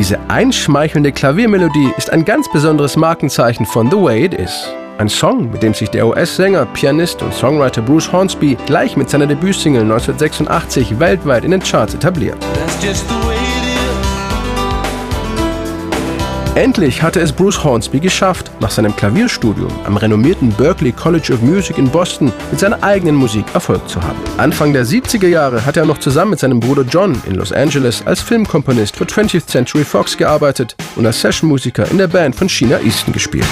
Diese einschmeichelnde Klaviermelodie ist ein ganz besonderes Markenzeichen von The Way It Is. Ein Song, mit dem sich der US-Sänger, Pianist und Songwriter Bruce Hornsby gleich mit seiner Debütsingle 1986 weltweit in den Charts etabliert. Endlich hatte es Bruce Hornsby geschafft, nach seinem Klavierstudium am renommierten Berklee College of Music in Boston mit seiner eigenen Musik Erfolg zu haben. Anfang der 70er Jahre hat er noch zusammen mit seinem Bruder John in Los Angeles als Filmkomponist für 20th Century Fox gearbeitet und als Sessionmusiker in der Band von Sheena Easton gespielt.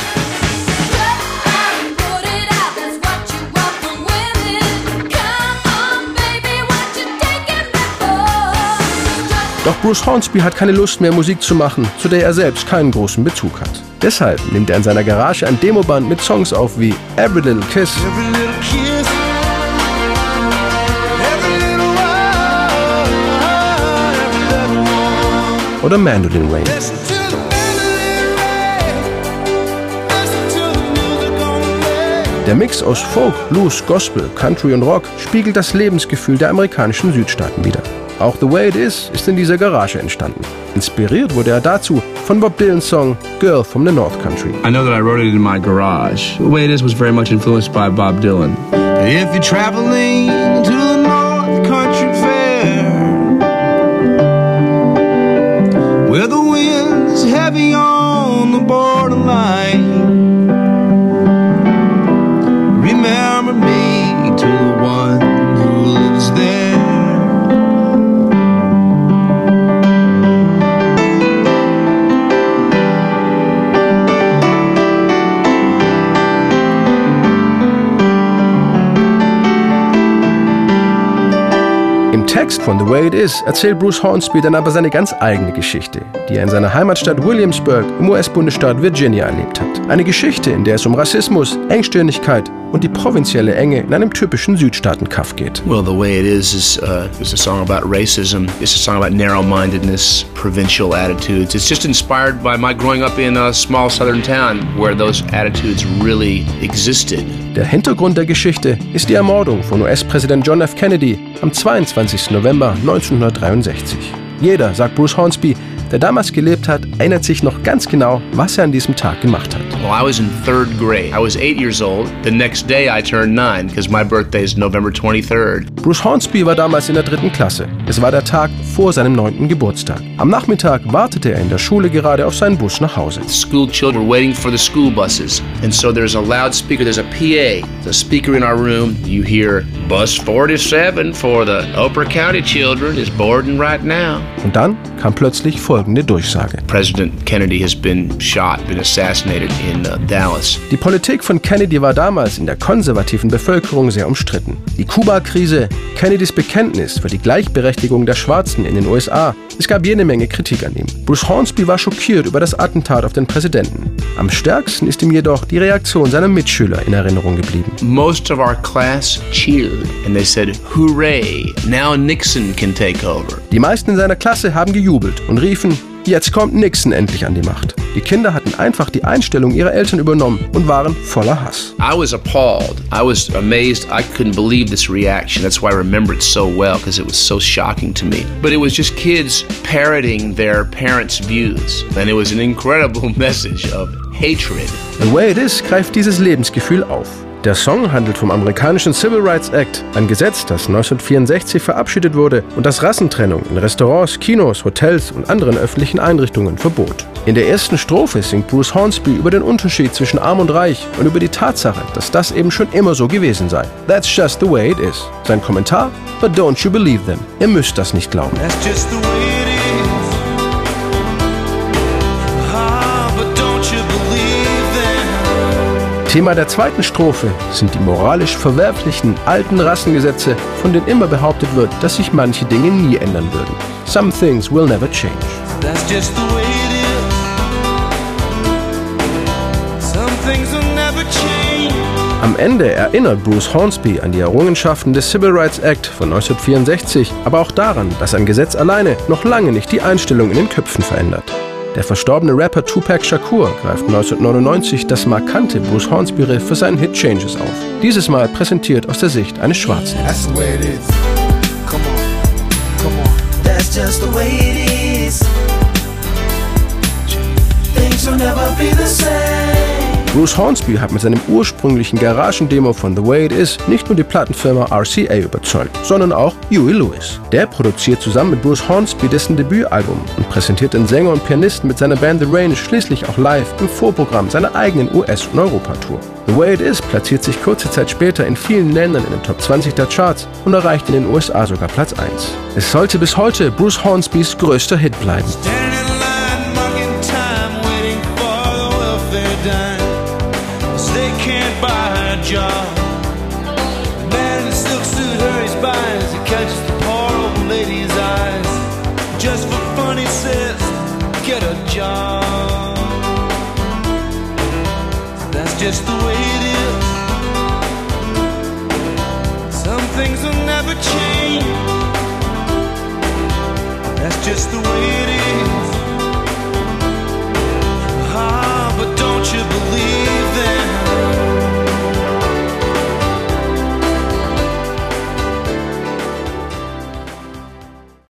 Doch Bruce Hornsby hat keine Lust mehr, Musik zu machen, zu der er selbst keinen großen Bezug hat. Deshalb nimmt er in seiner Garage ein Demoband mit Songs auf wie Every Little Kiss, Every little kiss oder Mandolin Rain. Der Mix aus Folk, Blues, Gospel, Country und Rock spiegelt das Lebensgefühl der amerikanischen Südstaaten wider. Auch The Way It Is ist in dieser Garage entstanden. Inspiriert wurde er dazu von Bob Dylans Song Girl from the North Country. I know that I wrote it in my garage. The Way It Is was very much influenced by Bob Dylan. If you're traveling Text von The Way It Is erzählt Bruce Hornsby dann aber seine ganz eigene Geschichte, die er in seiner Heimatstadt Williamsburg im US-Bundesstaat Virginia erlebt hat. Eine Geschichte, in der es um Rassismus, Engstirnigkeit und die provinzielle Enge in einem typischen Südstaaten-Kaff geht. Well, the way it is is, uh, is a song about racism. It's a song about narrow-mindedness, provincial attitudes. It's just inspired by my growing up in a small southern town where those attitudes really existed. Der Hintergrund der Geschichte ist die Ermordung von US-Präsident John F. Kennedy am 22. November 1963. Jeder, sagt Bruce Hornsby, der damals gelebt hat, erinnert sich noch ganz genau, was er an diesem Tag gemacht hat. Well, I was in third grade. I was eight years old. The next day I turned nine because my birthday is November 23rd. Bruce Hornsby war damals in der dritten Klasse. Es war der Tag vor seinem neunten Geburtstag. Am Nachmittag wartete er in der Schule gerade auf seinen Bus nach Hause. School children were waiting for the school buses. And so there's a loudspeaker, there's a PA, the speaker in our room. You hear bus 47 for the Oprah County children is boarding right now. Und dann kam plötzlich folgende Durchsage. President Kennedy has been shot, been assassinated in uh, Dallas. Die Politik von Kennedy war damals in der konservativen Bevölkerung sehr umstritten. Die Kuba-Krise, Kennedys Bekenntnis für die Gleichberechtigung der Schwarzen in den USA. Es gab jede Menge Kritik an ihm. Bruce Hornsby war schockiert über das Attentat auf den Präsidenten. Am stärksten ist ihm jedoch die Reaktion seiner Mitschüler in Erinnerung geblieben. Most of our class cheered and they said, "Hooray! Now Nixon can take over." Die meisten in seiner Klasse haben gejubelt und riefen, Jetzt kommt Nixon endlich an die Macht. Die Kinder hatten einfach die Einstellung ihrer Eltern übernommen und waren voller Hass. I was appalled. I was amazed. I couldn't believe this reaction. That's why I remember it so well because it was so shocking to me. But it was just kids parroting their parents' views. And it was an incredible message of hatred. The Way It Is greift dieses Lebensgefühl auf. Der Song handelt vom amerikanischen Civil Rights Act, ein Gesetz, das 1964 verabschiedet wurde und das Rassentrennung in Restaurants, Kinos, Hotels und anderen öffentlichen Einrichtungen verbot. In der ersten Strophe singt Bruce Hornsby über den Unterschied zwischen Arm und Reich und über die Tatsache, dass das eben schon immer so gewesen sei. That's just the way it is. Sein Kommentar? But don't you believe them. Ihr müsst das nicht glauben. Ah, but don't you believe? Thema der zweiten Strophe sind die moralisch verwerflichen alten Rassengesetze, von denen immer behauptet wird, dass sich manche Dinge nie ändern würden. Some things will never change. That's just the way it is. Some things will never change. Am Ende erinnert Bruce Hornsby an die Errungenschaften des Civil Rights Act von 1964, aber auch daran, dass ein Gesetz alleine noch lange nicht die Einstellung in den Köpfen verändert. Der verstorbene Rapper Tupac Shakur greift 1999 das markante Bruce Hornsby-Riff für seinen Hit Changes auf. Dieses Mal präsentiert aus der Sicht eines Schwarzen. Is. will never be the same. Bruce Hornsby hat mit seinem ursprünglichen Garagendemo von The Way It Is nicht nur die Plattenfirma RCA überzeugt, sondern auch Huey Lewis. Der produziert zusammen mit Bruce Hornsby dessen Debütalbum und präsentiert den Sänger und Pianisten mit seiner Band The Range schließlich auch live im Vorprogramm seiner eigenen US- und Europatour. The Way It Is platziert sich kurze Zeit später in vielen Ländern in den Top 20 der Charts und erreicht in den USA sogar Platz 1. Es sollte bis heute Bruce Hornsbys größter Hit bleiben. Get. That's just the way it is. Some things will never change. That's just the way